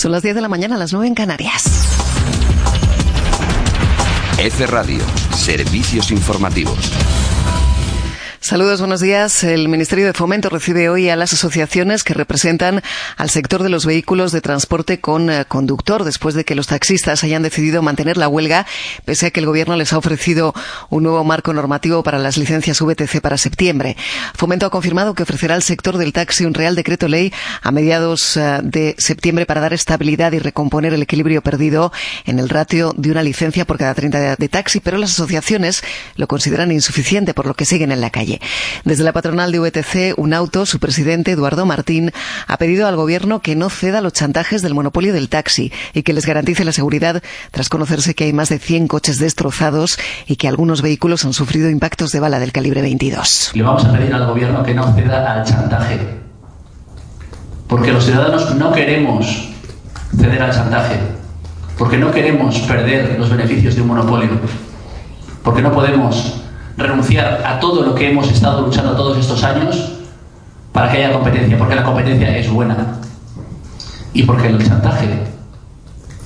Son las 10 de la mañana, las 9 en Canarias. F Radio, servicios informativos. Saludos, buenos días. El Ministerio de Fomento recibe hoy a las asociaciones que representan al sector de los vehículos de transporte con eh, conductor después de que los taxistas hayan decidido mantener la huelga, pese a que el Gobierno les ha ofrecido un nuevo marco normativo para las licencias VTC para septiembre. Fomento ha confirmado que ofrecerá al sector del taxi un real decreto ley a mediados eh, de septiembre para dar estabilidad y recomponer el equilibrio perdido en el ratio de una licencia por cada 30 de taxi, pero las asociaciones lo consideran insuficiente, por lo que siguen en la calle. Desde la patronal de VTC, un auto, su presidente, Eduardo Martín, ha pedido al Gobierno que no ceda los chantajes del monopolio del taxi y que les garantice la seguridad tras conocerse que hay más de 100 coches destrozados y que algunos vehículos han sufrido impactos de bala del calibre 22. Le vamos a pedir al Gobierno que no ceda al chantaje, porque los ciudadanos no queremos ceder al chantaje, porque no queremos perder los beneficios de un monopolio, porque no podemos renunciar a todo lo que hemos estado luchando todos estos años para que haya competencia, porque la competencia es buena y porque el chantaje,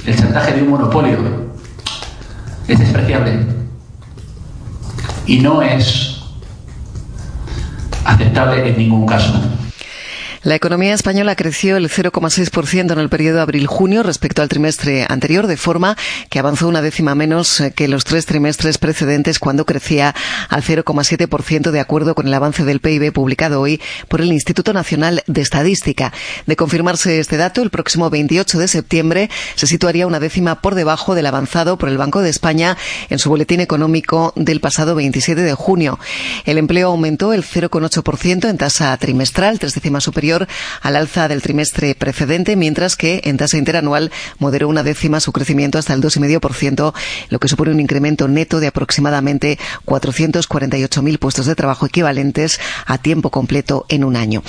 el chantaje de un monopolio es despreciable y no es aceptable en ningún caso. La economía española creció el 0,6% en el periodo abril-junio respecto al trimestre anterior, de forma que avanzó una décima menos que los tres trimestres precedentes cuando crecía al 0,7% de acuerdo con el avance del PIB publicado hoy por el Instituto Nacional de Estadística. De confirmarse este dato, el próximo 28 de septiembre se situaría una décima por debajo del avanzado por el Banco de España en su boletín económico del pasado 27 de junio. El empleo aumentó el 0,8% en tasa trimestral, tres décimas superior al alza del trimestre precedente, mientras que en tasa interanual moderó una décima su crecimiento hasta el 2,5%, lo que supone un incremento neto de aproximadamente 448.000 puestos de trabajo equivalentes a tiempo completo en un año.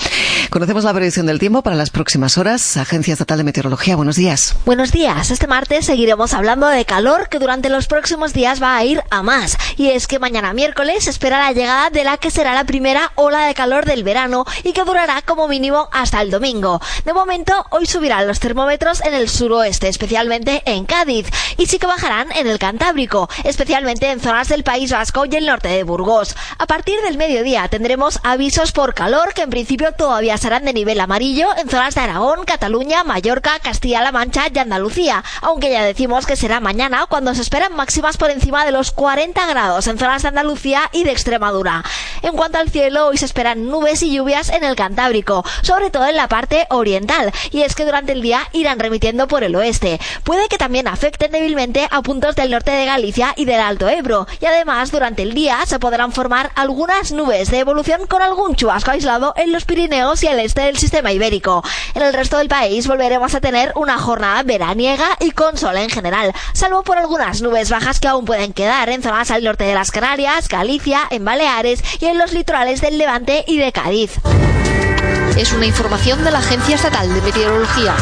Conocemos la previsión del tiempo para las próximas horas. Agencia Estatal de Meteorología, buenos días. Buenos días. Este martes seguiremos hablando de calor que durante los próximos días va a ir a más. Y es que mañana miércoles espera la llegada de la que será la primera ola de calor del verano y que durará como mínimo hasta el domingo. De momento, hoy subirán los termómetros en el suroeste, especialmente en Cádiz, y sí que bajarán en el Cantábrico, especialmente en zonas del País Vasco y el norte de Burgos. A partir del mediodía tendremos avisos por calor que en principio todavía serán de nivel amarillo en zonas de Aragón, Cataluña, Mallorca, Castilla-La Mancha y Andalucía, aunque ya decimos que será mañana cuando se esperan máximas por encima de los 40 grados en zonas de Andalucía y de Extremadura. En cuanto al cielo, hoy se esperan nubes y lluvias en el Cantábrico, sobre todo en la parte oriental, y es que durante el día irán remitiendo por el oeste. Puede que también afecten débilmente a puntos del norte de Galicia y del Alto Ebro, y además durante el día se podrán formar algunas nubes de evolución con algún chubasco aislado en los Pirineos y el este del sistema ibérico. En el resto del país volveremos a tener una jornada veraniega y con sol en general, salvo por algunas nubes bajas que aún pueden quedar en zonas al norte de las Canarias, Galicia, en Baleares y en los litorales del Levante y de Cádiz. Es una información de la Agencia Estatal de Meteorología.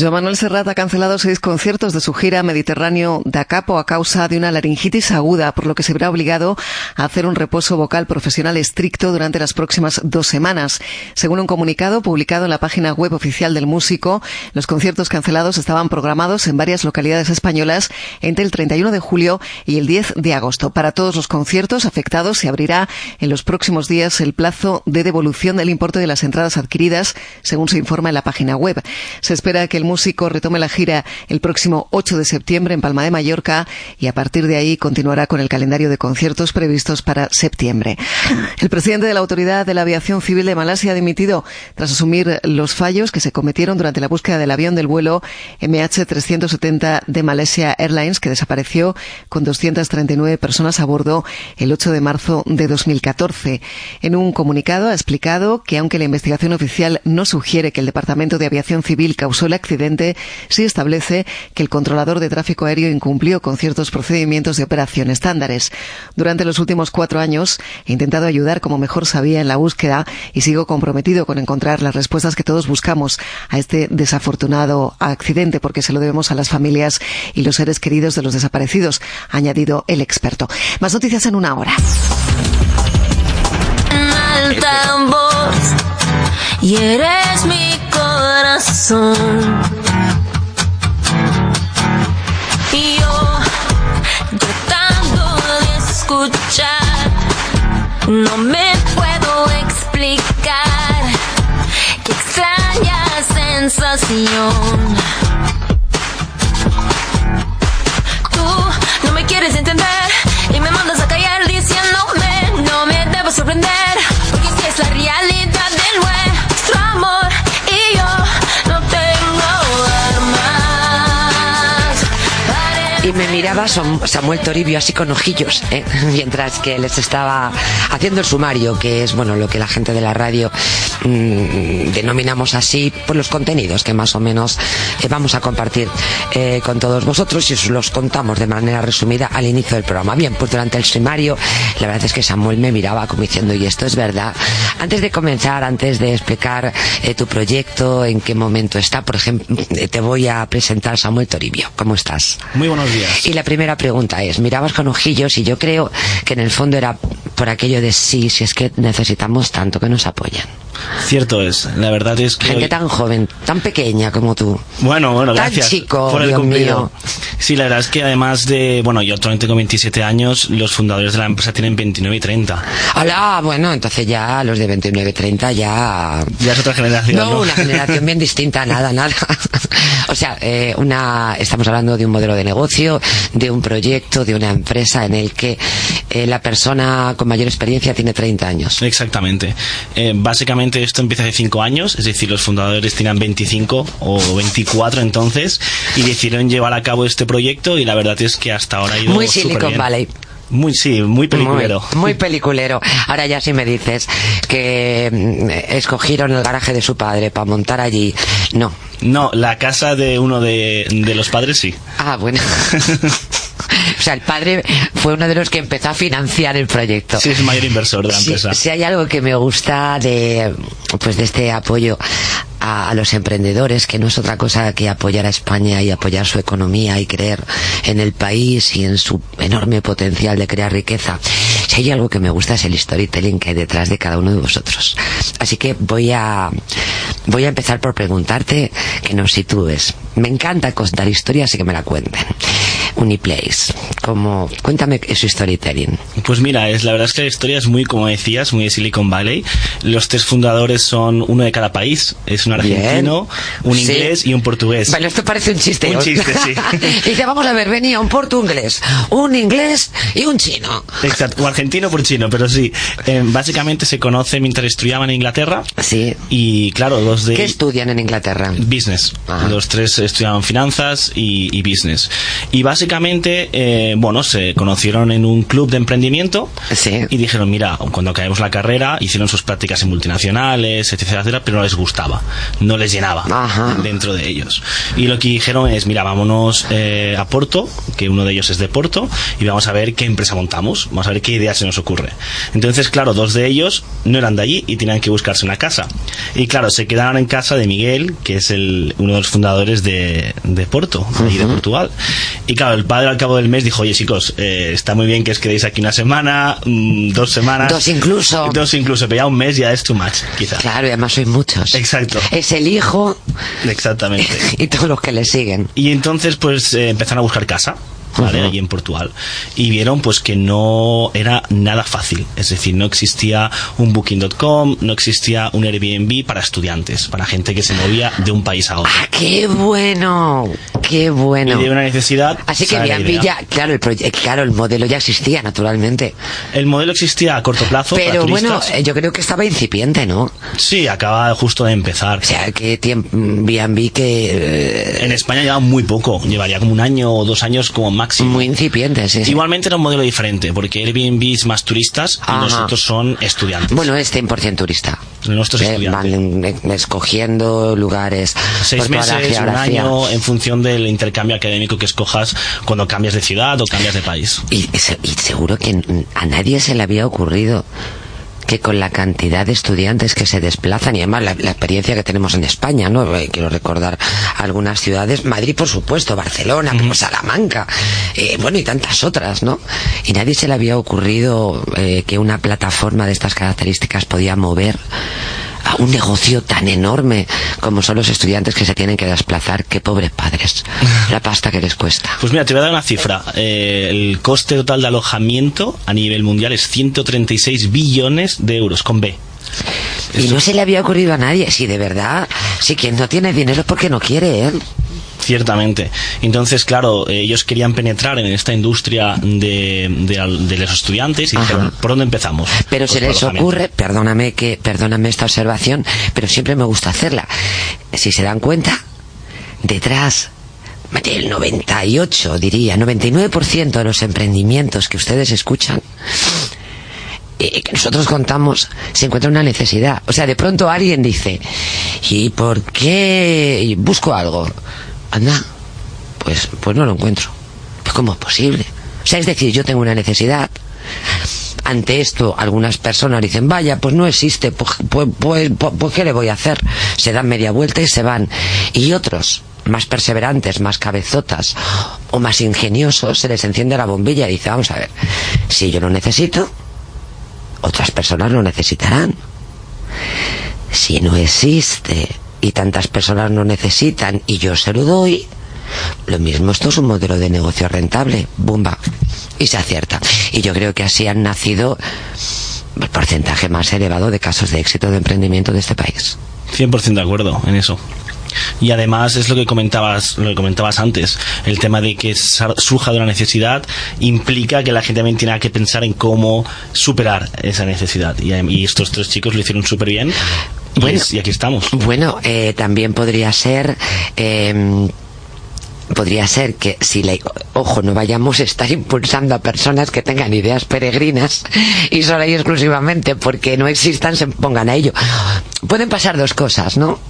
Joan Manuel Serrat ha cancelado seis conciertos de su gira Mediterráneo da Capo a causa de una laringitis aguda, por lo que se verá obligado a hacer un reposo vocal profesional estricto durante las próximas dos semanas. Según un comunicado publicado en la página web oficial del músico, los conciertos cancelados estaban programados en varias localidades españolas entre el 31 de julio y el 10 de agosto. Para todos los conciertos afectados se abrirá en los próximos días el plazo de devolución del importe de las entradas adquiridas, según se informa en la página web. Se espera que el músico retome la gira el próximo 8 de septiembre en Palma de Mallorca y a partir de ahí continuará con el calendario de conciertos previstos para septiembre. El presidente de la Autoridad de la Aviación Civil de Malasia ha dimitido tras asumir los fallos que se cometieron durante la búsqueda del avión del vuelo MH370 de Malaysia Airlines que desapareció con 239 personas a bordo el 8 de marzo de 2014. En un comunicado ha explicado que aunque la investigación oficial no sugiere que el Departamento de Aviación Civil causó el accidente, accidente sí establece que el controlador de tráfico aéreo incumplió con ciertos procedimientos de operación estándares. Durante los últimos cuatro años he intentado ayudar como mejor sabía en la búsqueda y sigo comprometido con encontrar las respuestas que todos buscamos a este desafortunado accidente porque se lo debemos a las familias y los seres queridos de los desaparecidos, ha añadido el experto. Más noticias en una hora. y eres mi corazón. Y yo tratando de escuchar, no me puedo explicar qué extraña sensación. Miraba Samuel Toribio así con ojillos, ¿eh? mientras que les estaba haciendo el sumario, que es bueno lo que la gente de la radio mm, denominamos así por los contenidos que más o menos eh, vamos a compartir eh, con todos vosotros y os los contamos de manera resumida al inicio del programa. Bien, pues durante el sumario la verdad es que Samuel me miraba como diciendo y esto es verdad. Antes de comenzar, antes de explicar eh, tu proyecto, en qué momento está, por ejemplo, te voy a presentar Samuel Toribio. ¿Cómo estás? Muy buenos días. Y la primera pregunta es, mirabas con ojillos y yo creo que en el fondo era por aquello de sí, si es que necesitamos tanto que nos apoyen. Cierto es, la verdad es que... Gente hoy- tan joven, tan pequeña como tú. Bueno, bueno, Tan gracias chico, por el Dios mío. Sí, la verdad es que además de, bueno, yo actualmente con 27 años, los fundadores de la empresa tienen 29 y 30. Hola, bueno, entonces ya los de 29, 30 ya... Ya es otra generación, No, ¿no? una generación bien distinta, nada, nada. O sea, eh, una, estamos hablando de un modelo de negocio, de un proyecto, de una empresa en el que eh, la persona con mayor experiencia tiene 30 años. Exactamente. Eh, básicamente esto empieza hace 5 años, es decir, los fundadores tenían 25 o 24 entonces y decidieron llevar a cabo este proyecto y la verdad es que hasta ahora ha ido Muy Silicon. Valley. Muy, sí, muy peliculero. Muy, muy peliculero. Ahora ya si me dices que mm, escogieron el garaje de su padre para montar allí. No. No, la casa de uno de, de los padres sí. Ah, bueno. O sea, el padre fue uno de los que empezó a financiar el proyecto. Sí, es el mayor inversor de la Si, empresa. si hay algo que me gusta de, pues de este apoyo a, a los emprendedores, que no es otra cosa que apoyar a España y apoyar su economía y creer en el país y en su enorme potencial de crear riqueza. Hay algo que me gusta es el storytelling que hay detrás de cada uno de vosotros. Así que voy a, voy a empezar por preguntarte que nos sitúes. Me encanta contar historias y que me la cuenten. Uniplace, como, cuéntame su storytelling. Pues mira, es, la verdad es que la historia es muy, como decías, muy de Silicon Valley. Los tres fundadores son uno de cada país. Es un argentino, un Sí. inglés y un portugués. Bueno, esto parece un chiste. Un chiste, sí. Dice, vamos a ver, venía un portugués, un inglés y un chino. Exacto, o argentino por chino, pero sí. Eh, básicamente se conocen mientras estudiaban en Inglaterra. Sí. Y claro, dos de ¿Qué estudian en Inglaterra? business. Ajá. Los tres estudiaban finanzas y, y business. Y básicamente, eh, bueno, se conocieron en un club de emprendimiento Sí. y dijeron, mira, cuando acabemos la carrera, hicieron sus prácticas en multinacionales, etcétera, etcétera, pero no les gustaba, no les llenaba Ajá. dentro de ellos. Y lo que dijeron es, mira, vámonos eh, a Porto, que uno de ellos es de Porto, y vamos a ver qué empresa montamos, vamos a ver qué idea se nos ocurre. Entonces, claro, dos de ellos no eran de allí y tenían que buscarse una casa. Y claro, se quedaron en casa de Miguel, que es el, uno de los fundadores de, de Porto, de, ahí de Portugal. Y claro, el padre al cabo del mes dijo, oye chicos, eh, está muy bien que os quedéis aquí una semana, mm, dos semanas. Dos incluso. Dos incluso, pero ya un mes ya es too much, quizá. Claro, y además sois muchos. Exacto. Es el hijo Exactamente. y todos los que le siguen. Y entonces pues eh, empezaron a buscar casa. ¿Vale? Allí en Portugal y vieron pues que no era nada fácil es decir no existía un booking.com no existía un Airbnb para estudiantes para gente que se movía de un país a otro ¡Ah, qué bueno! ¡Qué bueno! y de una necesidad Así que sale la Airbnb idea. ya, claro, el, claro, el modelo ya existía, naturalmente. el modelo existía a corto plazo Pero bueno, eh, yo creo que estaba incipiente, ¿no? sí acaba justo de empezar O sea, que Airbnb que... eh, en España lleva muy poco llevaría como un año o dos años como máximo muy incipiente, sí, sí. Igualmente era un modelo diferente, porque Airbnb es más turistas y nosotros son estudiantes. Bueno, es 100% turista. nuestros Eh, estudiantes. van escogiendo lugares Seis meses, un año, en función del intercambio académico que escojas cuando cambias de ciudad o cambias de país. Y, se- y seguro que a nadie se le había ocurrido que con la cantidad de estudiantes que se desplazan y además la, la experiencia que tenemos en España, ¿no? Eh, quiero recordar algunas ciudades, Madrid por supuesto, Barcelona, Salamanca, eh, bueno y tantas otras, ¿no? Y nadie se le había ocurrido eh, que una plataforma de estas características podía mover a un negocio tan enorme como son los estudiantes que se tienen que desplazar, qué pobres padres, la pasta que les cuesta. Pues mira, te voy a dar una cifra. Eh, el coste total de alojamiento a nivel mundial es 136 billones de euros, con B. Y no se le había ocurrido a nadie. Si de verdad, si quien no tiene dinero es porque no quiere, ¿eh? Ciertamente. Entonces, claro, eh, ellos querían penetrar en esta industria de, de de los estudiantes y Ajá. dijeron, ¿por dónde empezamos? Pero Pues se les ocurre, perdóname que, perdóname esta observación, pero siempre me gusta hacerla. Si se dan cuenta, detrás del 98, diría, 99% de los emprendimientos que ustedes escuchan, eh, que nosotros contamos, se encuentra una necesidad. O sea, de pronto alguien dice, ¿y por qué busco algo? Anda, pues, pues no lo encuentro. Pues ¿cómo es posible? O sea, es decir, yo tengo una necesidad. Ante esto, algunas personas dicen, vaya, pues no existe, pues, pues, pues, pues, pues, ¿qué le voy a hacer? Se dan media vuelta y se van. Y otros, más perseverantes, más cabezotas o más ingeniosos, se les enciende la bombilla y dice, vamos a ver, si yo lo necesito, otras personas lo necesitarán. Si no existe y tantas personas lo necesitan y yo se lo doy, lo mismo esto es un modelo de negocio rentable, bumba, y se acierta. Y yo creo que así han nacido el porcentaje más elevado de casos de éxito de emprendimiento de este país. 100% de acuerdo en eso. Y además es lo que comentabas, lo que comentabas antes, el tema de que surja de una necesidad implica que la gente también tiene que pensar en cómo superar esa necesidad. Y, y estos tres chicos lo hicieron súper bien. Y, Bueno. es- y aquí estamos. Bueno, eh, también podría ser... eh, Podría ser que si le, ojo, no vayamos a estar impulsando a personas que tengan ideas peregrinas y solo y exclusivamente porque no existan se pongan a ello. Pueden pasar dos cosas, ¿no?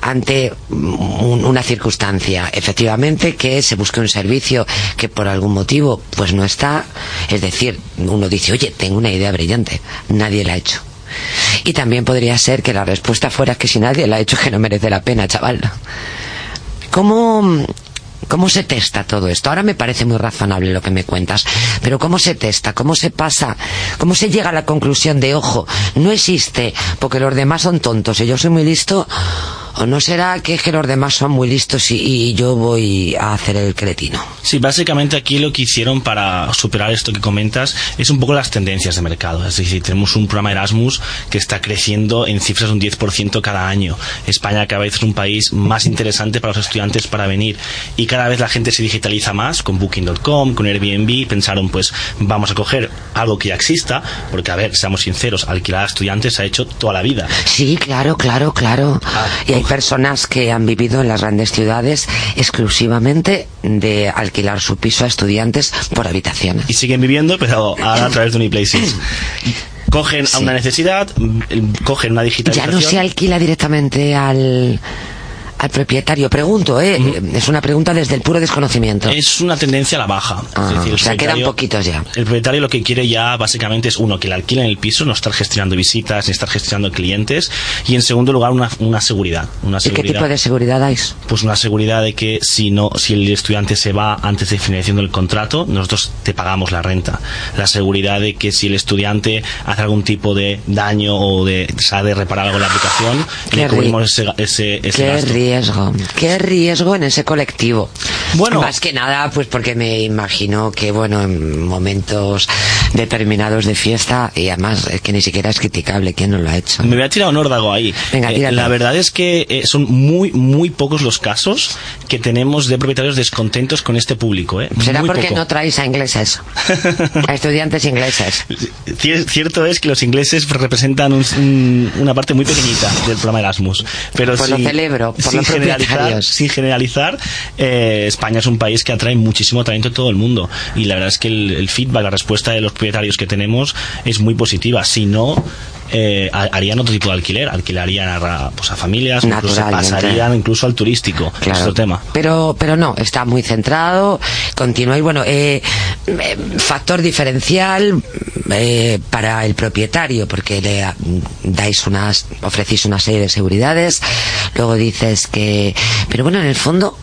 Ante un- una circunstancia, efectivamente, que se busque un servicio que por algún motivo pues no está, es decir, uno dice, oye, tengo una idea brillante, nadie la ha hecho. Y también podría ser que la respuesta fuera que si nadie la ha hecho que no merece la pena, chaval. ¿Cómo, ¿Cómo se testa todo esto? Ahora me parece muy razonable lo que me cuentas, pero ¿cómo se testa? ¿Cómo se pasa? ¿Cómo se llega a la conclusión de, ojo, no existe porque los demás son tontos y yo soy muy listo? ¿O no será que, es que los demás son muy listos y, y yo voy a hacer el cretino? Sí, básicamente aquí lo que hicieron para superar esto que comentas es un poco las tendencias de mercado. Es decir, tenemos un programa Erasmus que está creciendo en cifras de un 10% cada año. España cada vez es un país más interesante para los estudiantes para venir. Y cada vez la gente se digitaliza más con Booking.com, con Airbnb. Pensaron, pues vamos a coger algo que ya exista, porque a ver, seamos sinceros, alquilar a estudiantes se ha hecho toda la vida. Sí, claro, claro, claro. Ah, y hay uf. Personas que han vivido en las grandes ciudades exclusivamente de alquilar su piso a estudiantes por habitaciones. y siguen viviendo, pero ahora a través de Uniplaces. Cogen a una necesidad, mm, cogen una Ya digitalización. no se alquila directamente al, al propietario. Pregunto, ¿eh? Es una pregunta desde el puro desconocimiento. Es una tendencia a la baja. Ah, Es decir, o sea, quedan poquitos ya. El propietario lo que quiere ya básicamente es, uno, que le alquilen el piso, no estar gestionando visitas, ni estar gestionando clientes. Y en segundo lugar, una, una seguridad. Una ¿Y qué seguridad tipo de seguridad dais? pues una seguridad de que si no si el estudiante se va antes de finalización del contrato nosotros te pagamos la renta la seguridad de que si el estudiante hace algún tipo de daño o de sabe reparar algo en la aplicación Qué le ri- cubrimos ese, ese, ese gasto riesgo, qué riesgo en ese colectivo. Bueno. Más que nada, pues porque me imagino que, bueno, en momentos determinados de fiesta, y además es que ni siquiera es criticable, ¿quién no lo ha hecho? me voy a tirar un órdago ahí. Venga, Eh, la verdad es que eh, son muy, muy pocos los casos que tenemos de propietarios descontentos con este público. ¿eh? ¿Será Muy porque poco. no traéis a ingleses? a estudiantes ingleses. Cier- Cierto es que los ingleses representan un- un- una parte muy pequeñita del programa Erasmus. Pero Pues lo celebro, por sin generalizar, propietarios. sin generalizar eh, España es un país que atrae muchísimo talento de todo el mundo. Y la verdad es que el, el feedback, la respuesta de los propietarios que tenemos es muy positiva. Si no, eh, ha- harían otro tipo de alquiler, alquilarían a, pues, a familias, incluso pasarían incluso al turístico, Claro. otro tema. Pero, pero no, está muy centrado, continúa. Y bueno, eh, eh, factor diferencial eh, para el propietario, porque le dais unas, ofrecéis una serie de seguridades, luego dices que, pero bueno, en el fondo,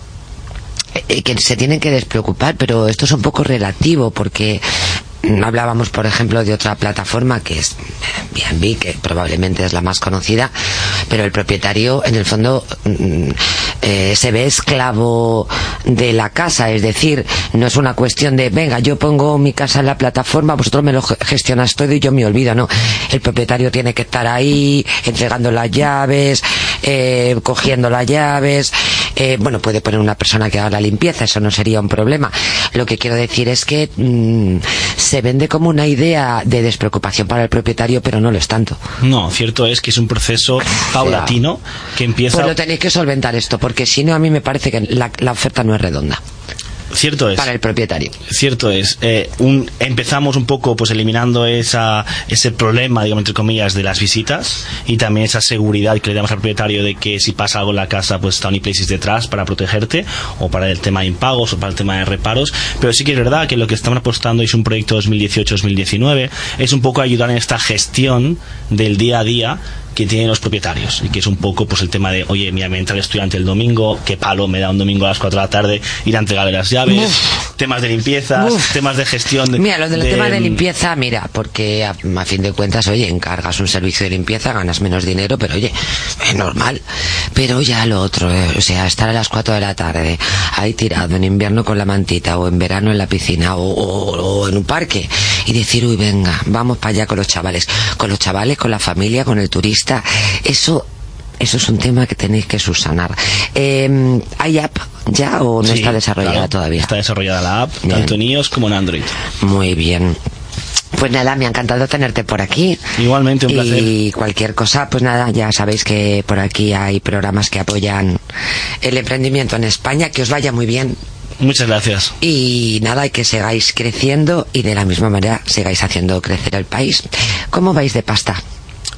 eh, que se tienen que despreocupar, pero esto es un poco relativo porque hablábamos, por ejemplo, de otra plataforma que es B&B, que probablemente es la más conocida, pero el propietario, en el fondo, mm, eh, se ve esclavo de la casa, es decir, no es una cuestión de, venga, yo pongo mi casa en la plataforma, vosotros me lo ge- gestionas todo y yo me olvido, no. El propietario tiene que estar ahí, entregando las llaves, eh, cogiendo las llaves, eh, bueno, puede poner una persona que haga la limpieza, eso no sería un problema. Lo que quiero decir es que mm, se vende como una idea de despreocupación para el propietario, pero no lo es tanto. No, cierto es que es un proceso paulatino que empieza... Pues lo tenéis que solventar esto, porque si no, a mí me parece que la, la oferta no es redonda Cierto es. para el propietario. Cierto es. Eh, un- empezamos un poco pues eliminando esa, ese problema, digamos, entre comillas, de las visitas y también esa seguridad que le damos al propietario de que si pasa algo en la casa, pues está Uniplaces detrás para protegerte o para el tema de impagos o para el tema de reparos. Pero sí que es verdad que lo que estamos apostando es un proyecto 2018-2019, es un poco ayudar en esta gestión del día a día que tienen los propietarios y que es un poco pues el tema de oye mira me entra el estudiante el domingo qué palo me da un domingo a las 4 de la tarde ir a entregarle las llaves temas de limpieza Uf. temas de gestión de, Mira, lo del de- tema de limpieza, mira, porque a, a fin de cuentas, oye, encargas un servicio de limpieza, ganas menos dinero, pero oye, es normal. Pero ya lo otro, eh, o sea, estar a las 4 de la tarde ahí tirado en invierno con la mantita o en verano en la piscina o, o- o en un parque y decir, uy, venga, vamos para allá con los chavales, con los chavales, con la familia, con el turista, eso... Eso es un tema que tenéis que subsanar. Eh, ¿Hay app ya o no Sí, está desarrollada claro, todavía? está desarrollada la app Bien. tanto en iOS como en Android Muy bien. Pues nada, me ha encantado tenerte por aquí. igualmente un placer Y cualquier cosa, pues nada, ya sabéis que por aquí hay programas que apoyan el emprendimiento en España, que os vaya muy bien. muchas gracias Y nada, y que sigáis creciendo y de la misma manera sigáis haciendo crecer el país. ¿Cómo vais de pasta?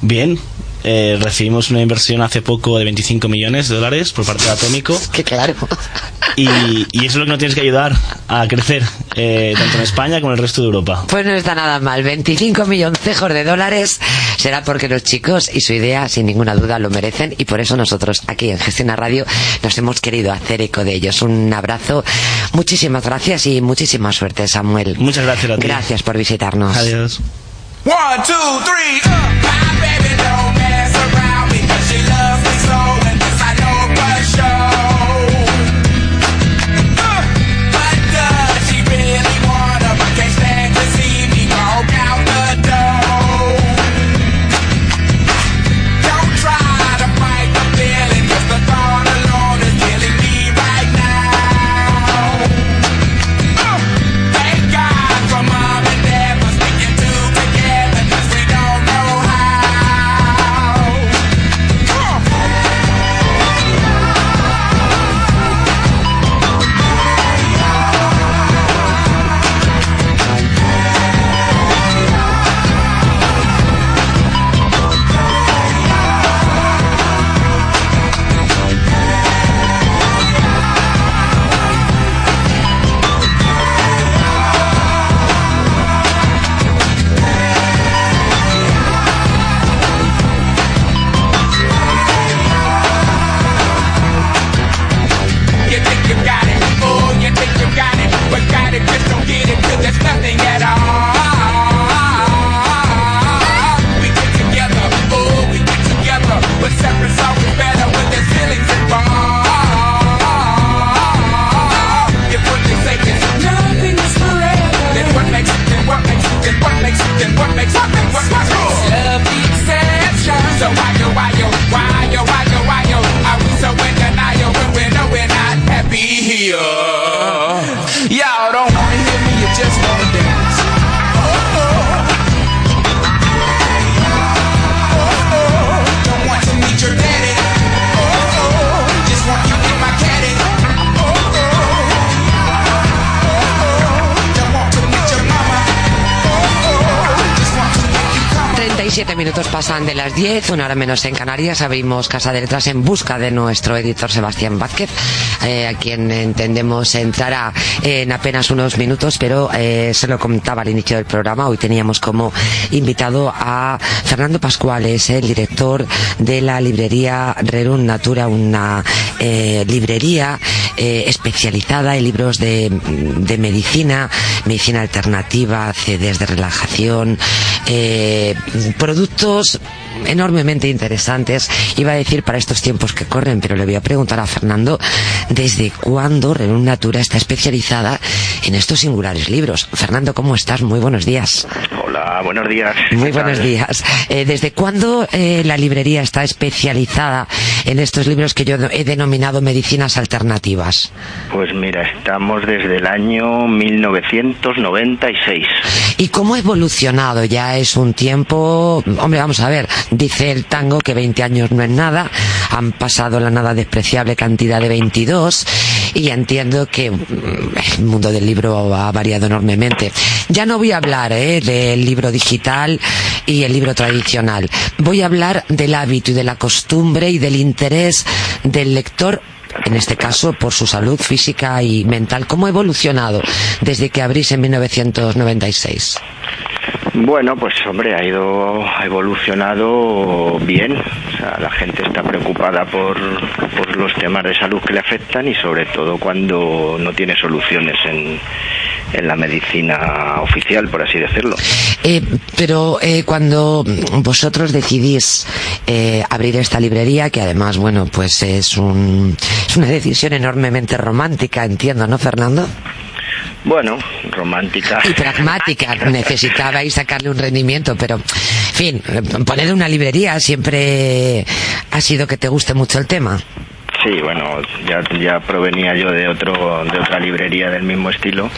bien eh, recibimos una inversión hace poco de 25 millones de dólares por parte de Atómico Que claro. y, y eso es lo que nos tienes que ayudar a crecer eh, tanto en España como en el resto de Europa Pues no está nada mal. 25 milloncejos de dólares será porque los chicos y su idea, sin ninguna duda, lo merecen y por eso nosotros aquí en Gestiona Radio nos hemos querido hacer eco de ellos. Un abrazo. Muchísimas gracias y muchísima suerte, Samuel. Muchas gracias a ti. Gracias por visitarnos. adiós One, two, three, up. My baby Oh, pasan de las diez, una hora menos en Canarias. Abrimos Casa de en busca de nuestro editor Sebastián Vázquez, eh, a quien entendemos entrará en apenas unos minutos, pero eh, se lo comentaba al inicio del programa. Hoy teníamos como invitado a Fernando Pascual, es el director de la librería Rerum Natura, una eh, librería especializada en libros de, medicina, medicina alternativa, CDs de relajación, eh, productos enormemente interesantes. Iba a decir para estos tiempos que corren, pero le voy a preguntar a Fernando desde cuándo Renun Natura está especializada en estos singulares libros. Fernando, ¿cómo estás? Muy buenos días. Hola, buenos días. Muy ¿Qué tal? buenos días. Eh, ¿Desde cuándo eh, la librería está especializada en estos libros que yo he denominado medicinas alternativas? Pues mira, estamos desde el año 1996. ¿Y cómo ha evolucionado? Ya es un tiempo... Hombre, vamos a ver, dice el tango que 20 años no es nada, han pasado la nada despreciable cantidad de 22 y entiendo que mm, el mundo del libro ha variado enormemente. Ya no voy a hablar ¿eh? del libro digital y el libro tradicional. Voy a hablar del hábito y de la costumbre y del interés del lector en este caso por su salud física y mental. ¿Cómo ha evolucionado desde que abrís en 1996? Bueno, pues hombre, ha ido ha evolucionado bien. O sea, la gente está preocupada por, por los temas de salud que le afectan y sobre todo cuando no tiene soluciones en, en la medicina oficial, por así decirlo. Eh, pero eh, cuando vosotros decidís eh, abrir esta librería, que además, bueno, pues es, un, es una decisión enormemente romántica, entiendo, ¿no, Fernando? Bueno, romántica. Y pragmática, necesitabais sacarle un rendimiento, pero, en fin, poner una librería siempre ha sido que te guste mucho el tema. Sí, bueno, ya, ya provenía yo de otro de otra librería del mismo estilo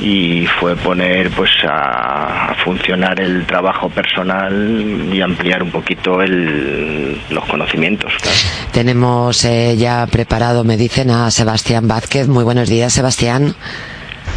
y fue poner pues a, a funcionar el trabajo personal y ampliar un poquito el, los conocimientos. claro. Tenemos eh, ya preparado, me dicen, a Sebastián Vázquez. Muy buenos días, Sebastián.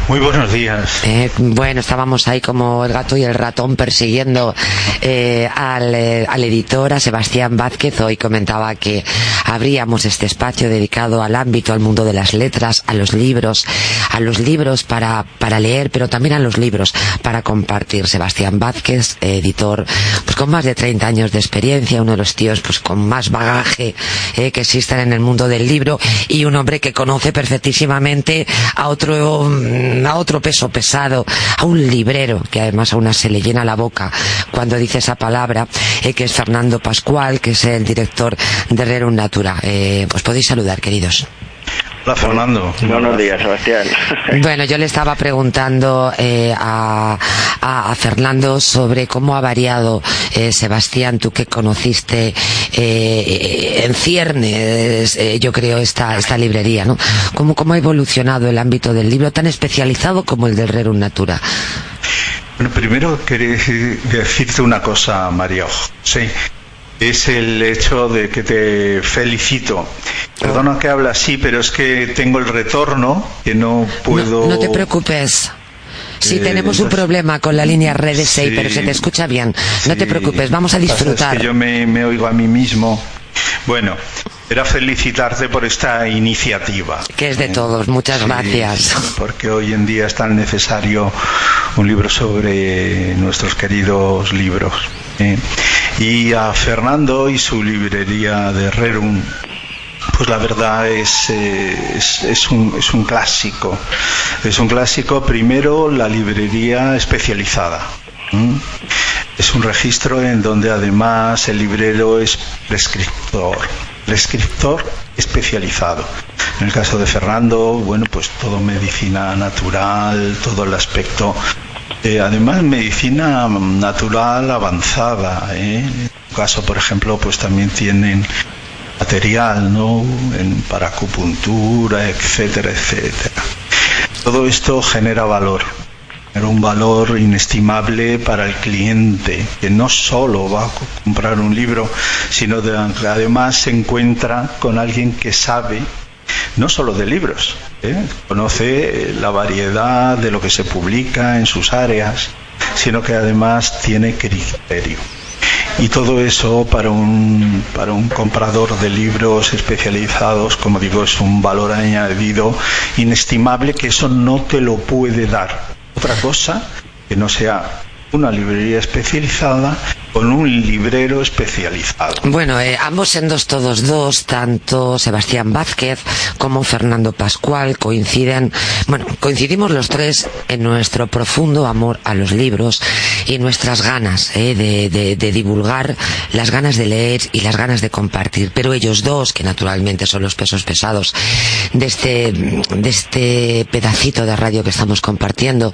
Muy buenos días. Eh, bueno, estábamos ahí como el gato y el ratón persiguiendo eh, al, eh, editor, a Sebastián Vázquez. Hoy comentaba que abríamos este espacio dedicado al ámbito, al mundo de las letras, a los libros, a los libros para, para leer, pero también a los libros para compartir. Sebastián Vázquez, editor, pues con más de 30 años de experiencia, uno de los tíos pues con más bagaje eh, que existen en el mundo del libro y un hombre que conoce perfectísimamente a otro mm, a otro peso pesado, a un librero, que además a una se le llena la boca cuando dice esa palabra, eh, que es Fernando Pascual, que es el director de Rerum Natura. Eh, pues podéis saludar, queridos. Hola, Fernando. Buenos días, Sebastián. Bueno, yo le estaba preguntando eh, a, a, a Fernando sobre cómo ha variado, eh, Sebastián, tú que conociste eh, en ciernes, eh, yo creo, esta, esta librería, ¿no? ¿Cómo, ¿Cómo ha evolucionado el ámbito del libro tan especializado como el del Rerum Natura? Bueno, primero quería decirte una cosa, María José. Es el hecho de que te felicito. Perdona que habla así, pero es que tengo el retorno que no puedo. No, no te preocupes. Sí, Eh, tenemos un problema con la línea redes 6, Sí. pero se te escucha bien. No te preocupes, vamos a disfrutar. Es que yo me, me oigo a mí mismo. Bueno, era felicitarte por esta iniciativa. Que es de todos, muchas Sí, gracias. Porque hoy en día es tan necesario un libro sobre nuestros queridos libros. ¿Eh? Y a Fernando y su librería de Rerum, pues la verdad es, eh, es, es un, es un clásico. Es un clásico, primero, la librería especializada. Es un registro en donde además el librero es prescriptor, prescriptor especializado. En el caso de Fernando, bueno, pues todo medicina natural, todo el aspecto, eh, además medicina natural avanzada. ¿eh? En su caso, por ejemplo, pues también tienen material, ¿no? En, para acupuntura, etcétera, etcétera. Todo esto genera valor, genera un valor inestimable para el cliente, que no solo va a co- comprar un libro, sino que además se encuentra con alguien que sabe no solo de libros, ¿eh? conoce la variedad de lo que se publica en sus áreas, sino que además tiene criterio. Y todo eso para un, para un comprador de libros especializados, como digo, es un valor añadido inestimable que eso no te lo puede dar. Otra cosa que no sea una librería especializada con un librero especializado. Bueno, eh, ambos sendos todos dos, tanto Sebastián Vázquez como Fernando Pascual coinciden, bueno, coincidimos los tres en nuestro profundo amor a los libros y nuestras ganas eh, de, divulgar, las ganas de leer y las ganas de compartir. Pero ellos dos, que naturalmente son los pesos pesados de este, de este pedacito de radio que estamos compartiendo,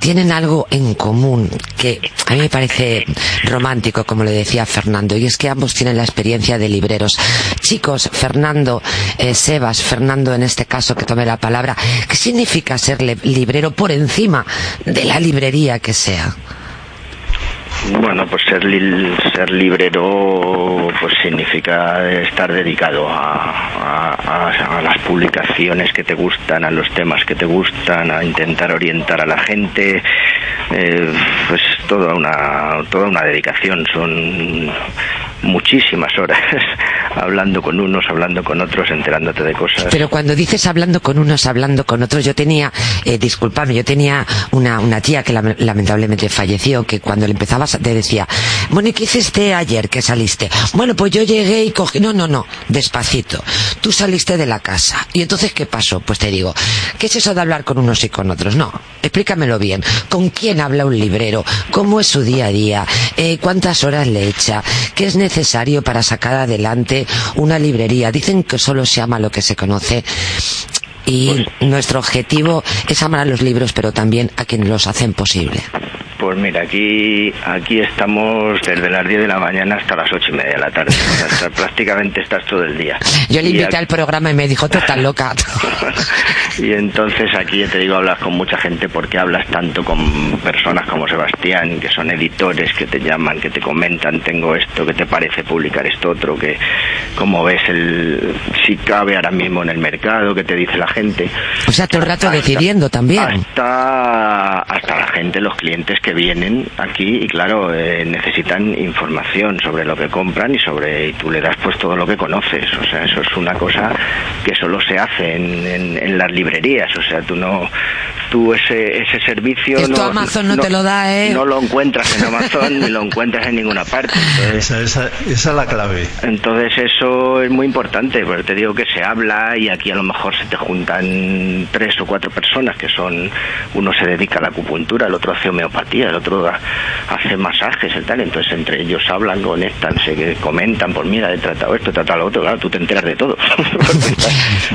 tienen algo en común que a mí me parece romántico, como le decía Fernando, y es que ambos tienen la experiencia de libreros. Chicos, Fernando, eh, Sebas, Fernando en este caso que tome la palabra, ¿qué significa ser librero por encima de la librería que sea? Bueno, pues ser, li- ser librero pues significa estar dedicado a, a- las publicaciones que te gustan, a los temas que te gustan, a intentar orientar a la gente, eh, pues toda una, toda una dedicación, son muchísimas horas hablando con unos, hablando con otros, enterándote de cosas. Pero cuando dices hablando con unos, hablando con otros, yo tenía, eh, disculpadme, yo tenía una, una tía que lam- lamentablemente falleció, que cuando le empezabas te decía, bueno, ¿y qué hiciste ayer que saliste? Bueno, pues yo llegué y cogí, no, no, no, despacito. Tú saliste de la casa. ¿Y entonces qué pasó? Pues te digo, ¿qué es eso de hablar con unos y con otros? No, explícamelo bien. ¿Con quién habla un librero? ¿Cómo es su día a día? Eh, ¿Cuántas horas le echa? ¿Qué es necesario para sacar adelante una librería? Dicen que solo se ama lo que se conoce. Y nuestro objetivo es amar a los libros, pero también a quienes los hacen posible. Pues mira, aquí aquí estamos desde las 10 de la mañana hasta las ocho y media de la tarde. O sea, prácticamente estás todo el día. Yo le invité aquí- al programa y me dijo, tú estás loca. Y entonces aquí ya te digo, hablas con mucha gente porque hablas tanto con personas como Sebastián, que son editores, que te llaman, que te comentan, tengo esto, que te parece publicar esto otro, que como ves el si cabe ahora mismo en el mercado, que te dice la gente. O sea, todo el rato decidiendo también. Hasta, hasta la gente, los clientes que vienen aquí y claro, eh, necesitan información sobre lo que compran y sobre y tú le das pues todo lo que conoces. O sea, eso es una cosa que solo se hace en, en- en las librerías. O sea, tú no, tú ese, ese servicio Esto no, Amazon no te lo da, ¿eh? No lo encuentras en Amazon ni lo encuentras en ninguna parte. Entonces, Esa, esa- esa es la clave. entonces eso es muy importante, porque te digo que se habla y aquí a lo mejor se te juntan tres o cuatro personas que son, uno se dedica a la acupuntura, el otro hace homeopatía, el otro hace masajes y tal, entonces entre ellos hablan, conectan, se comentan, pues mira, he tratado esto, he tratado lo otro, claro, tú te enteras de todo, porque, estás,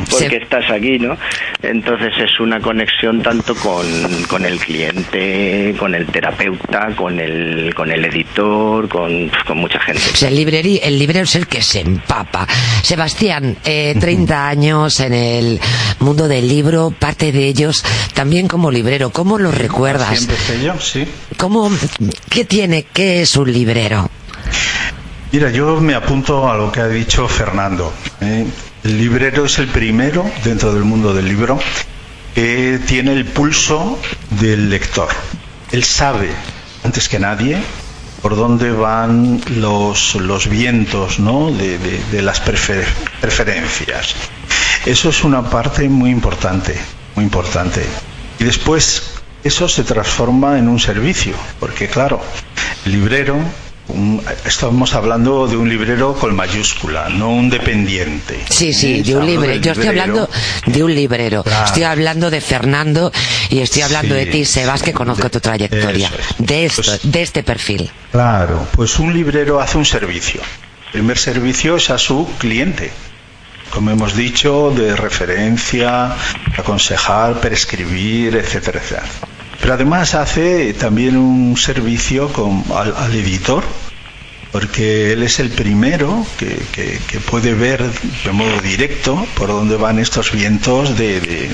porque estás aquí, ¿no? Entonces es una conexión tanto con, con el cliente, con el terapeuta, con el, con el editor, con, con mucha gente. O sea, el, librerí- el librero es el que se empapa. Sebastián, eh, 30 años en el mundo del libro, parte de ellos también como librero. ¿Cómo lo recuerdas? Empecé yo, sí. ¿Cómo, ¿Qué tiene? ¿Qué es un librero? Mira, yo me apunto a lo que ha dicho Fernando. ¿eh? El librero es el primero dentro del mundo del libro que tiene el pulso del lector. Él sabe, antes que nadie, por dónde van los, los vientos ¿no? de, de- las prefer- preferencias. Eso es una parte muy importante, muy importante. Y después eso se transforma en un servicio, porque claro, el librero, un- estamos hablando de un librero con mayúscula, no un dependiente. Sí, sí, de un del Yo estoy hablando de un librero. Claro. Estoy hablando de Fernando y estoy hablando Sí. de ti, Sebas, que conozco tu trayectoria. Es. De esto, Pues- de este perfil. Claro, pues un librero hace un servicio. El primer servicio es a su cliente. Como hemos dicho, de referencia, aconsejar, prescribir, etcétera, etcétera. Pero además hace también un servicio con- al, editor, porque él es el primero que, puede ver de modo directo por dónde van estos vientos de, de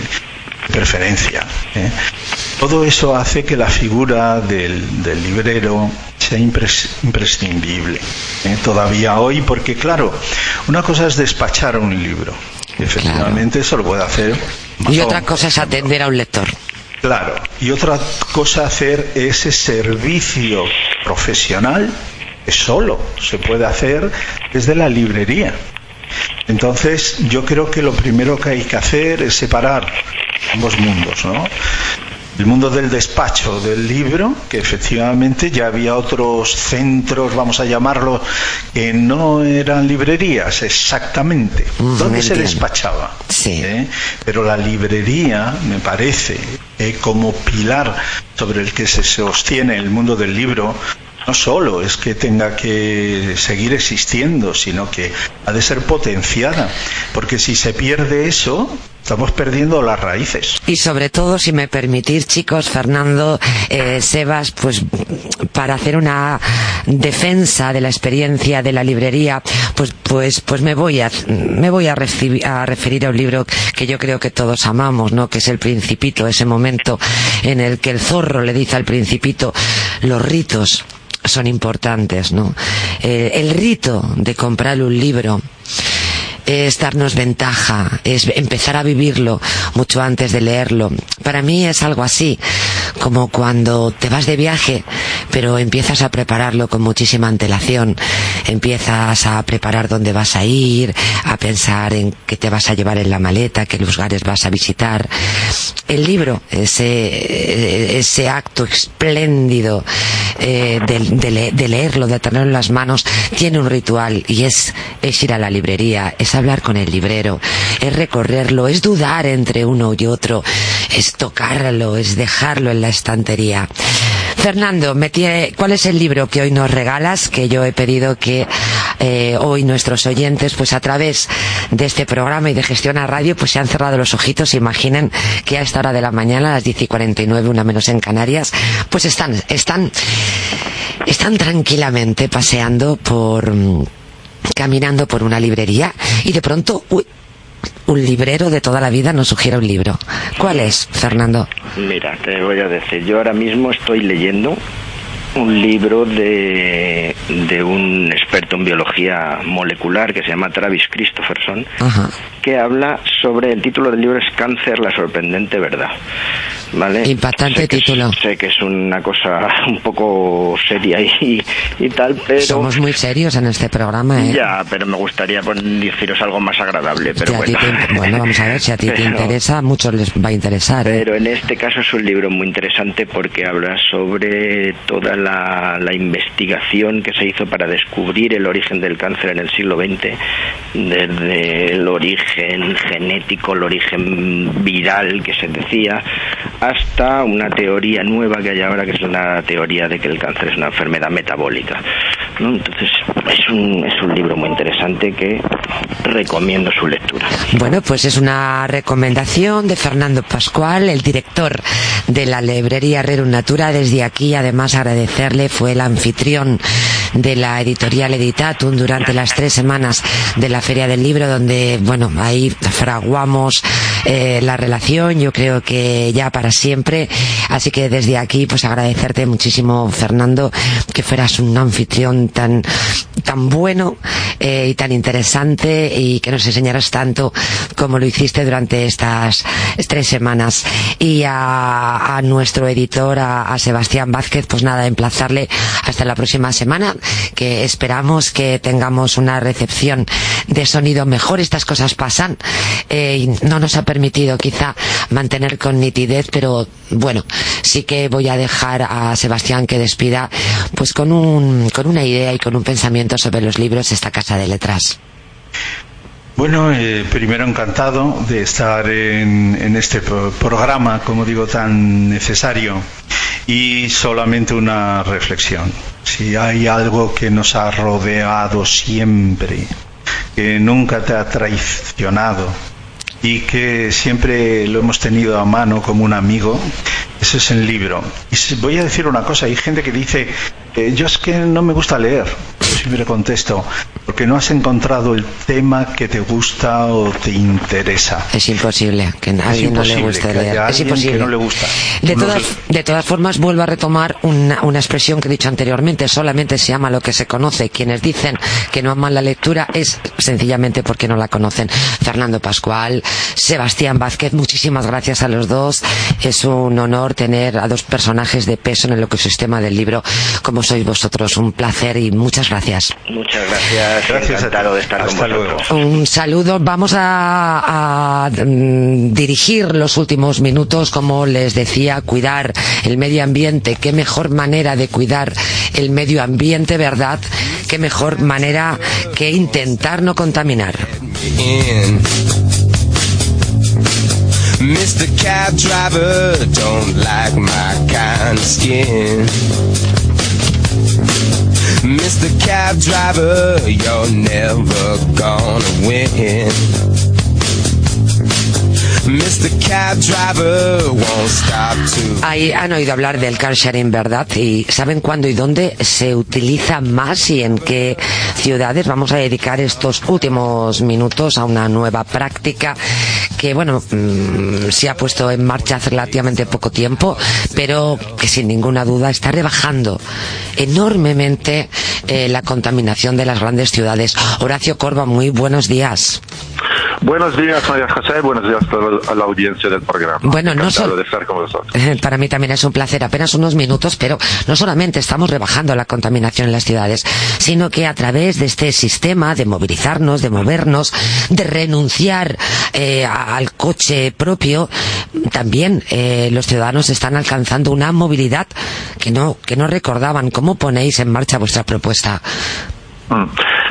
preferencia. ¿eh? Todo eso hace que la figura del, del librero sea impres- imprescindible ¿eh? todavía hoy, porque claro, una cosa es despachar un libro. Efectivamente, eso lo puede hacer. Y otra cosa es atender a un lector. Claro, y otra cosa hacer ese servicio profesional que solo se puede hacer desde la librería. Entonces, yo creo que lo primero que hay que hacer es separar ambos mundos, ¿no? El mundo del despacho, del libro, que efectivamente ya había otros centros, vamos a llamarlo, que no eran librerías exactamente, Mm, donde se entiendo. despachaba. Sí. ¿eh? Pero la librería, me parece, eh, como pilar sobre el que se sostiene el mundo del libro, no solo es que tenga que seguir existiendo, sino que ha de ser potenciada, porque si se pierde eso, estamos perdiendo las raíces. Y sobre todo, si me permitís, chicos, Fernando, eh, Sebas, pues para hacer una defensa de la experiencia de la librería, pues pues pues me voy a me voy a, reci- a referir a un libro que yo creo que todos amamos, ¿no? Que es El Principito, ese momento en el que el zorro le dice al Principito los ritos son importantes, ¿no? Eh, el rito de comprar un libro es darnos ventaja, es empezar a vivirlo mucho antes de leerlo. Para mí es algo así, como cuando te vas de viaje, pero empiezas a prepararlo con muchísima antelación. Empiezas a preparar dónde vas a ir, a pensar en qué te vas a llevar en la maleta, qué lugares vas a visitar. El libro, ese, ese acto espléndido eh, de, de le- de leerlo, de tenerlo en las manos, tiene un ritual y es, es ir a la librería, es hablar con el librero, es recorrerlo, es dudar entre uno y otro, es tocarlo, es dejarlo en la estantería. Fernando, me ¿cuál es el libro que hoy nos regalas? Que yo he pedido que eh, hoy nuestros oyentes, pues a través de este programa y de Gestión a Radio, pues se han cerrado los ojitos. Imaginen que a esta hora de la mañana, a las 10 y 49, una menos en Canarias, pues están, están, están tranquilamente paseando por, caminando por una librería y de pronto, uy, un librero de toda la vida nos sugiere un libro. ¿Cuál es, Fernando? Mira, te voy a decir, yo ahora mismo estoy leyendo un libro de, de un experto en biología molecular que se llama Travis Christopherson, Ajá. que habla sobre, el título del libro es Cáncer, la sorprendente verdad. ¿Vale? Impactante Sé es- título. sé que es una cosa un poco seria y, y tal, pero... Somos muy serios en este programa, ¿eh? Ya, pero me gustaría deciros algo más agradable, pero bueno. te- bueno, vamos a ver, si a ti te Pero- interesa, a muchos les va a interesar. ¿eh? pero en este caso es un libro muy interesante porque habla sobre toda la, la investigación que se hizo para descubrir el origen del cáncer en el siglo XX, desde el origen genético, el origen viral que se decía, hasta una teoría nueva que hay ahora, que es la teoría de que el cáncer es una enfermedad metabólica. Entonces, es un, es un libro muy interesante que recomiendo su lectura. Bueno, pues es una recomendación de Fernando Pascual, el director de la librería Rerum Natura. Desde aquí, además, agradecerle, fue el anfitrión de la editorial Editatum durante las tres semanas de la Feria del Libro, donde, bueno, ahí fraguamos eh, la relación, yo creo que ya para siempre. Así que desde aquí, pues agradecerte muchísimo, Fernando, que fueras un anfitrión tan, tan bueno eh, y tan interesante y que nos enseñaras tanto como lo hiciste durante estas tres semanas. Y a, a nuestro editor, a, a Sebastián Vázquez, pues nada, emplazarle hasta la próxima semana, que esperamos que tengamos una recepción de sonido mejor. Estas cosas pasan eh, y no nos ha permitido quizá mantener con nitidez, pero bueno, sí que voy a dejar a Sebastián que despida pues con un, con una idea y con un pensamiento sobre los libros esta casa de letras. Bueno, eh, primero encantado de estar en, en este pro- programa, como digo, tan necesario. Y solamente una reflexión. Si hay algo que nos ha rodeado siempre, que nunca te ha traicionado y que siempre lo hemos tenido a mano como un amigo, eso es el libro. Y voy a decir una cosa, hay gente que dice, eh, yo es que no me gusta leer. Siempre contesto, porque no has encontrado el tema que te gusta o te interesa. Es imposible que a alguien no le guste leer. Es imposible. que no le gusta. De No todas, de todas formas, vuelvo a retomar una, una expresión que he dicho anteriormente. Solamente se ama lo que se conoce. Quienes dicen que no aman la lectura es sencillamente porque no la conocen. Fernando Pascual, Sebastián Vázquez, muchísimas gracias a los dos. Es un honor tener a dos personajes de peso en el ecosistema del libro como sois vosotros. Un placer y muchas gracias. Muchas gracias, encantado de estar con vosotros. Un saludo. Vamos a, a, mm, dirigir los últimos minutos, como les decía, cuidar el medio ambiente. Qué mejor manera de cuidar el medio ambiente, ¿verdad? Qué mejor manera que intentar no contaminar. in. Mr. Cab Driver don't like my kind of skin. Mr. Cab Driver, you're never gonna win. Mr. Cab Driver won't stop to Ahí han oído hablar del car sharing, ¿verdad? Y saben cuándo y dónde se utiliza más y en qué ciudades. Vamos a dedicar estos últimos minutos a una nueva práctica que, bueno, mm, se ha puesto en marcha hace relativamente poco tiempo, pero que sin ninguna duda está rebajando enormemente eh, la contaminación de las grandes ciudades. Horacio Corba, muy buenos días. Buenos días, María José, buenos días a toda la audiencia del programa. Bueno, no Encantado sol- de estar con vosotros. Eh, Para mí también es un placer, apenas unos minutos, pero no solamente estamos rebajando la contaminación en las ciudades, sino que a través de este sistema de movilizarnos, de movernos, de renunciar eh, al coche propio, también eh, los ciudadanos están alcanzando una movilidad que no, que no recordaban. ¿Cómo ponéis en marcha vuestra propuesta? Mm.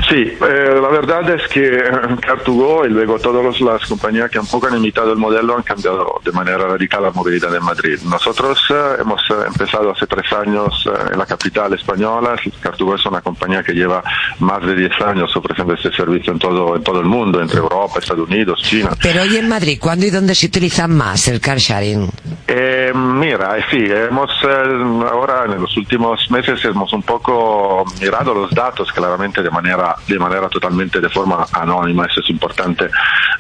Sí, eh, la verdad es que eh, Car2Go y luego todas las compañías que un poco han imitado el modelo han cambiado de manera radical la movilidad en Madrid. Nosotros eh, hemos eh, empezado hace tres años eh, en la capital española. Car2Go es una compañía que lleva más de 10 años ofreciendo este servicio en todo, en todo el mundo, entre Europa, Estados Unidos, China. Pero hoy en Madrid, ¿cuándo y dónde se utiliza más el car sharing? Eh, mira, eh, sí, hemos eh, ahora en los últimos meses hemos un poco mirado los datos claramente de manera de manera totalmente de forma anónima, eso es importante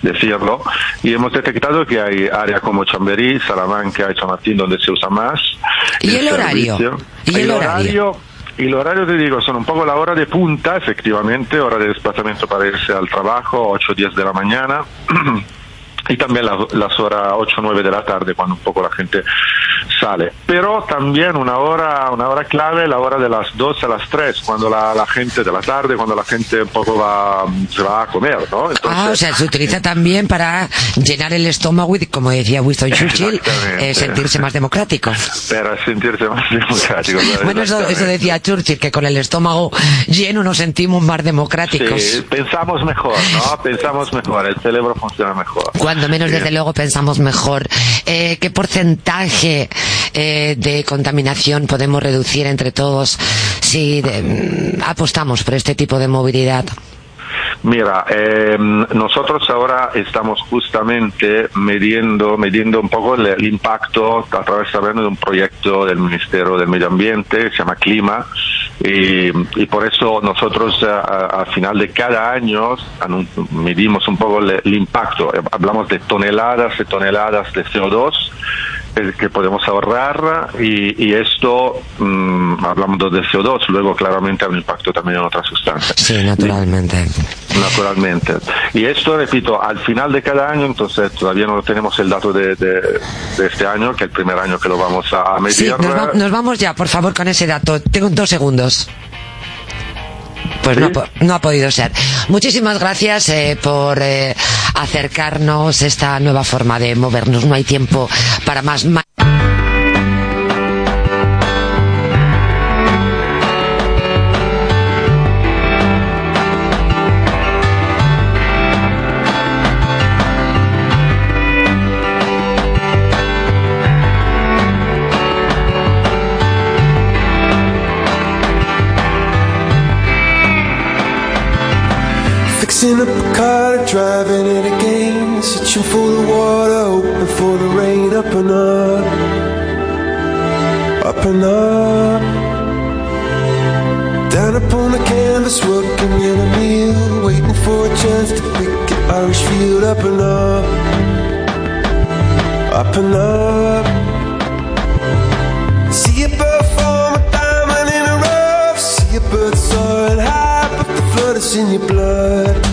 decirlo, y hemos detectado que hay áreas como Chamberí, Salamanca y Chamartín donde se usa más. ¿Y el horario? servicio. ¿Y el horario? y el horario te digo, son un poco la hora de punta, efectivamente, hora de desplazamiento para irse al trabajo, 8 o 10 de la mañana. y también la- las horas 8 o 9 de la tarde cuando un poco la gente sale. Pero también una hora, una hora clave, la hora de las 2 a las 3, cuando la, la gente de la tarde, cuando la gente un poco va, se va a comer, ¿no? Entonces, Ah, o sea, se utiliza también para llenar el estómago y, como decía Winston Churchill, eh, sentirse más democrático. para sentirse más democrático. Bueno, eso, eso decía Churchill, que con el estómago lleno nos sentimos más democráticos. Sí, pensamos mejor, ¿no? Pensamos mejor, el cerebro funciona mejor. Cuando menos, Bien. desde luego, pensamos mejor. Eh, ¿Qué porcentaje eh, de contaminación podemos reducir entre todos si de- mm, apostamos por este tipo de movilidad? Mira, eh, nosotros ahora estamos justamente midiendo, midiendo un poco el, impacto a través de un proyecto del Ministerio del Medio Ambiente, se llama Clima, y, por eso nosotros al final de cada año medimos un poco el, el impacto. Hablamos de toneladas y toneladas de CO2 eh, que podemos ahorrar y, y esto, mm, hablamos de CO2, luego claramente hay un impacto también en otras sustancias. Sí, naturalmente. Naturalmente. Y esto, repito, al final de cada año, entonces todavía no tenemos el dato de, de- de este año, que es el primer año que lo vamos a medir. Sí, nos, va- nos vamos ya, por favor, con ese dato. Tengo dos segundos. Pues no, no ha podido ser. Muchísimas gracias eh, por eh, acercarnos esta nueva forma de movernos. No hay tiempo para más. driving it again, searching for the water, hoping for the rain. Up and up, up and up. Down upon the canvas, working in a meal, waiting for a chance to pick an Irish field. Up and up, up and up. See a bird form a diamond in a rough. See a bird soaring high, but the flood is in your blood.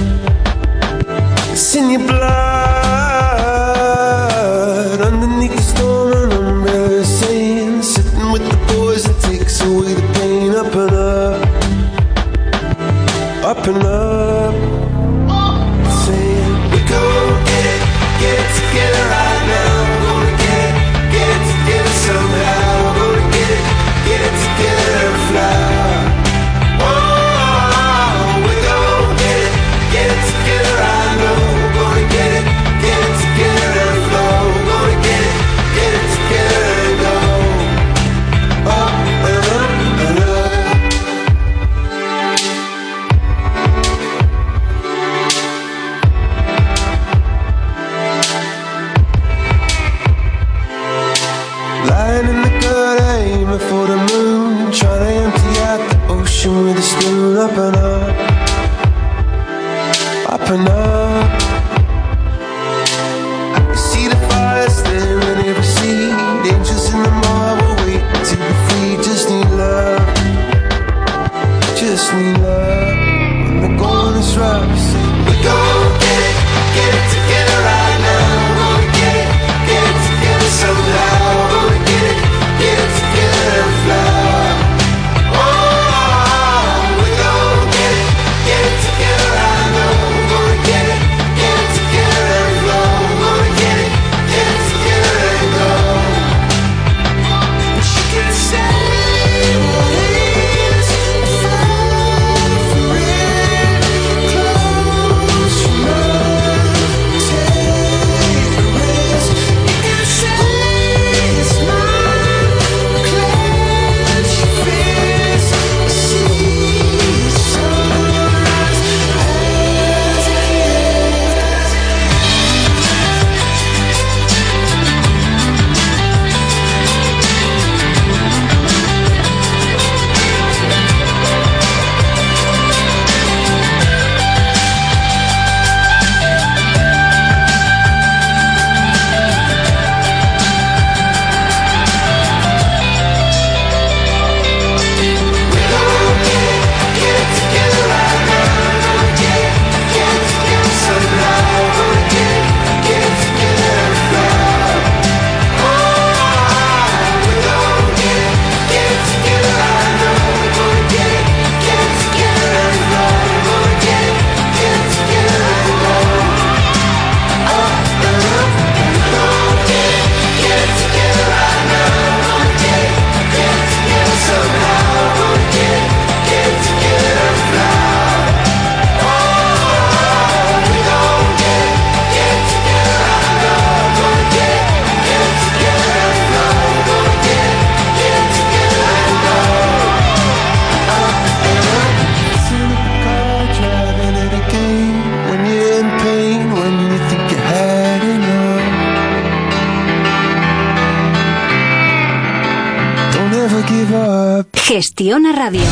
Gestiona Radio.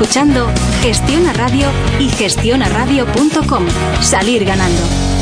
Escuchando Gestiona Radio y gestionaradio.com. Salir ganando.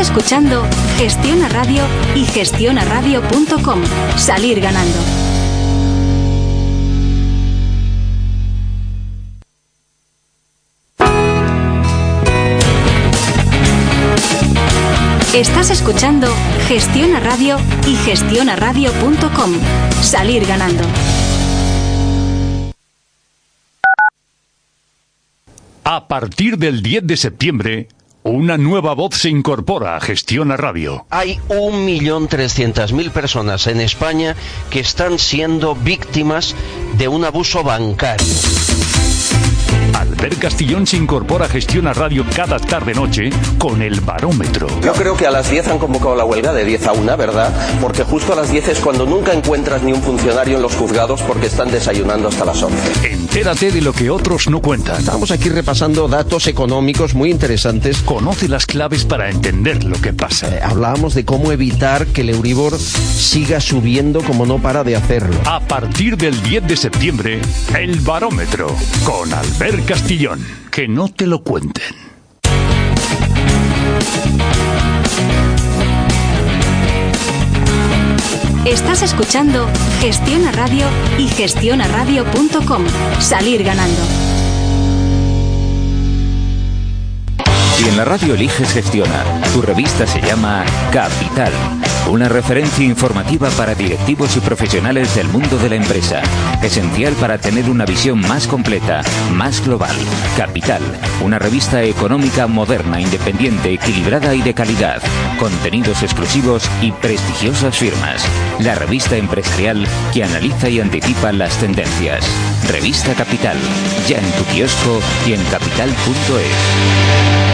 Escuchando Gestiona Radio y gestionaradio.com. Salir ganando. Estás escuchando Gestiona Radio y gestionaradio.com. Salir ganando. A partir del 10 de septiembre, una nueva voz se incorpora a Gestiona Radio. Hay 1.300.000 personas en España que están siendo víctimas de un abuso bancario. Albert Castillón se incorpora a Gestiona Radio cada tarde-noche con el barómetro. Yo creo que a las 10 han convocado la huelga de 10 a 1, ¿verdad? Porque justo a las 10 es cuando nunca encuentras ni un funcionario en los juzgados porque están desayunando hasta las 11. Entérate de lo que otros no cuentan. Estamos aquí repasando datos económicos muy interesantes. Conoce las claves para entender lo que pasa. Eh, hablábamos de cómo evitar que el Euribor siga subiendo como no para de hacerlo. A partir del 10 de septiembre, el barómetro con Albert Castillón. Que no te lo cuenten. Estás escuchando Gestiona Radio y gestionaradio.com. Salir ganando. Si en la radio eliges Gestiona, tu revista se llama Capital, una referencia informativa para directivos y profesionales del mundo de la empresa, esencial para tener una visión más completa, más global. Capital, una revista económica moderna, independiente, equilibrada y de calidad, contenidos exclusivos y prestigiosas firmas. La revista empresarial que analiza y anticipa las tendencias. Revista Capital, ya en tu kiosco y en capital.es.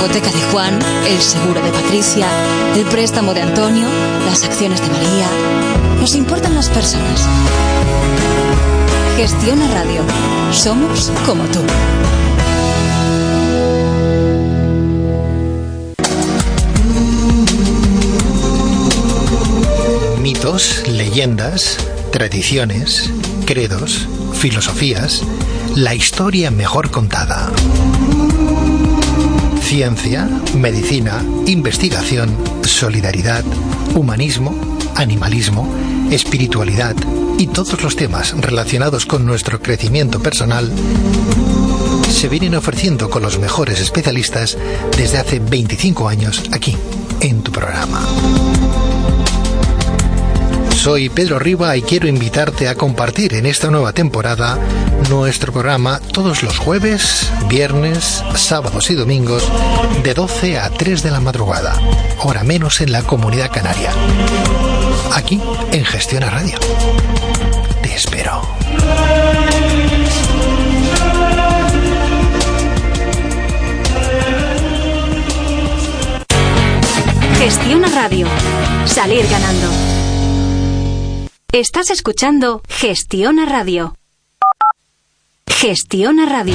hipoteca de Juan, el seguro de Patricia, el préstamo de Antonio, las acciones de María. Nos importan las personas. Gestiona Radio. Somos como tú. Mitos, leyendas, tradiciones, credos, filosofías, la historia mejor contada. Ciencia, medicina, investigación, solidaridad, humanismo, animalismo, espiritualidad y todos los temas relacionados con nuestro crecimiento personal se vienen ofreciendo con los mejores especialistas desde hace 25 años aquí, en tu programa. Soy Pedro Riva y quiero invitarte a compartir en esta nueva temporada nuestro programa todos los jueves, viernes, sábados y domingos de 12 a 3 de la madrugada, hora menos en la comunidad canaria. Aquí en Gestiona Radio. Te espero. Gestiona Radio. Salir ganando. Estás escuchando Gestiona Radio. Gestiona Radio.